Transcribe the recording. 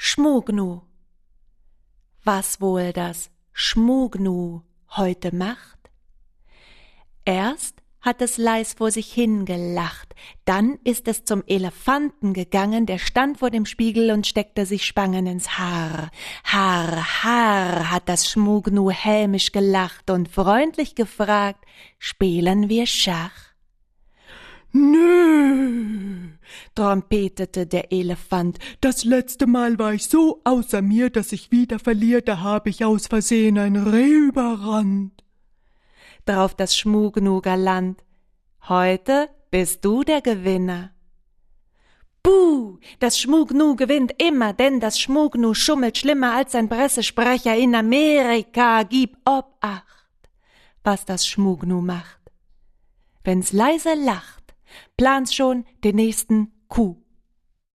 Schmugnu. Was wohl das Schmugnu heute macht? Erst hat es leis vor sich hingelacht, dann ist es zum Elefanten gegangen, der stand vor dem Spiegel und steckte sich Spangen ins Haar. Haar, Haar, hat das Schmugnu hämisch gelacht und freundlich gefragt, spielen wir Schach? Nö, trompetete der Elefant. Das letzte Mal war ich so außer mir, dass ich wieder verliere, da habe ich aus Versehen ein Reh überrannt. Drauf das Schmugnu galant. Heute bist du der Gewinner. Buh, das Schmugnu gewinnt immer, denn das Schmugnu schummelt schlimmer als ein Pressesprecher in Amerika. Gib Obacht, was das Schmugnu macht. Wenn's leise lacht, plant's schon den nächsten Coup.